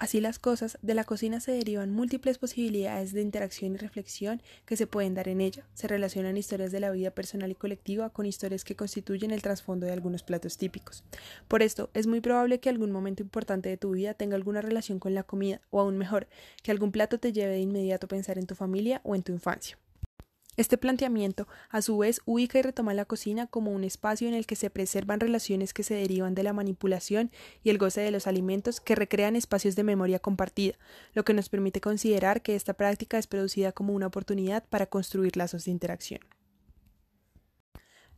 Así las cosas, de la cocina se derivan múltiples posibilidades de interacción y reflexión que se pueden dar en ella. Se relacionan historias de la vida personal y colectiva con historias que constituyen el trasfondo de algunos platos típicos. Por esto, es muy probable que algún momento importante de tu vida tenga alguna relación con la comida, o aún mejor, que algún plato te lleve de inmediato a pensar en tu familia o en tu infancia. Este planteamiento, a su vez, ubica y retoma la cocina como un espacio en el que se preservan relaciones que se derivan de la manipulación y el goce de los alimentos que recrean espacios de memoria compartida, lo que nos permite considerar que esta práctica es producida como una oportunidad para construir lazos de interacción.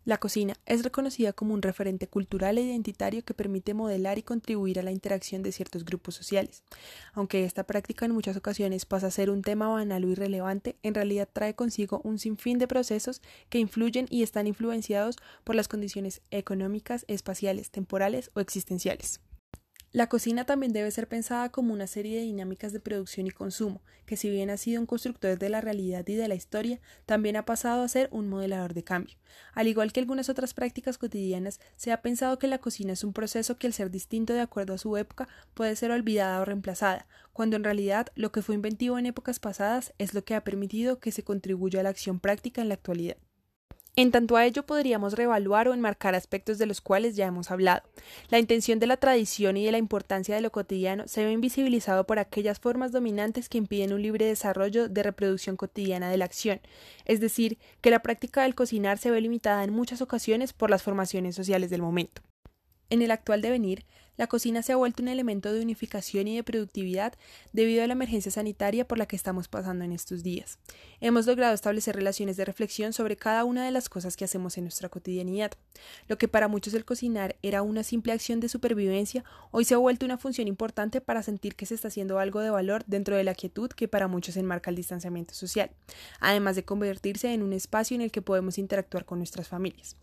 La cocina es reconocida como un referente cultural e identitario que permite modelar y contribuir a la interacción de ciertos grupos sociales. Aunque esta práctica en muchas ocasiones pasa a ser un tema banal o irrelevante, en realidad trae consigo un sinfín de procesos que influyen y están influenciados por las condiciones económicas, espaciales, temporales o existenciales. La cocina también debe ser pensada como una serie de dinámicas de producción y consumo, que si bien ha sido un constructor de la realidad y de la historia, también ha pasado a ser un modelador de cambio. Al igual que algunas otras prácticas cotidianas, se ha pensado que la cocina es un proceso que al ser distinto de acuerdo a su época puede ser olvidada o reemplazada, cuando en realidad lo que fue inventivo en épocas pasadas es lo que ha permitido que se contribuya a la acción práctica en la actualidad. En tanto a ello podríamos reevaluar o enmarcar aspectos de los cuales ya hemos hablado. La intención de la tradición y de la importancia de lo cotidiano se ve invisibilizado por aquellas formas dominantes que impiden un libre desarrollo de reproducción cotidiana de la acción, es decir, que la práctica del cocinar se ve limitada en muchas ocasiones por las formaciones sociales del momento. En el actual devenir, la cocina se ha vuelto un elemento de unificación y de productividad debido a la emergencia sanitaria por la que estamos pasando en estos días. Hemos logrado establecer relaciones de reflexión sobre cada una de las cosas que hacemos en nuestra cotidianidad. Lo que para muchos el cocinar era una simple acción de supervivencia, hoy se ha vuelto una función importante para sentir que se está haciendo algo de valor dentro de la quietud que para muchos enmarca el distanciamiento social, además de convertirse en un espacio en el que podemos interactuar con nuestras familias.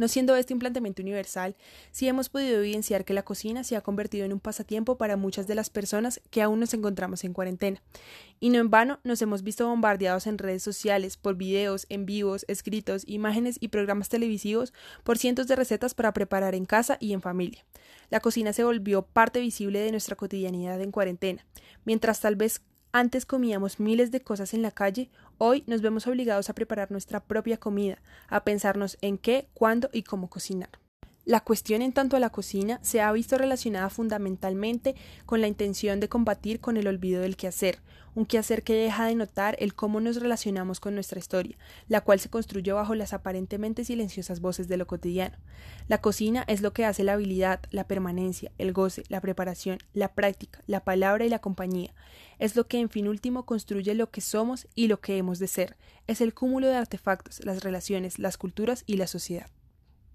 No siendo este un planteamiento universal, sí hemos podido evidenciar que la cocina se ha convertido en un pasatiempo para muchas de las personas que aún nos encontramos en cuarentena. Y no en vano nos hemos visto bombardeados en redes sociales por videos, en vivos, escritos, imágenes y programas televisivos por cientos de recetas para preparar en casa y en familia. La cocina se volvió parte visible de nuestra cotidianidad en cuarentena, mientras tal vez antes comíamos miles de cosas en la calle, hoy nos vemos obligados a preparar nuestra propia comida, a pensarnos en qué, cuándo y cómo cocinar. La cuestión en tanto a la cocina se ha visto relacionada fundamentalmente con la intención de combatir con el olvido del quehacer, un quehacer que deja de notar el cómo nos relacionamos con nuestra historia, la cual se construye bajo las aparentemente silenciosas voces de lo cotidiano. La cocina es lo que hace la habilidad, la permanencia, el goce, la preparación, la práctica, la palabra y la compañía. Es lo que en fin último construye lo que somos y lo que hemos de ser. Es el cúmulo de artefactos, las relaciones, las culturas y la sociedad.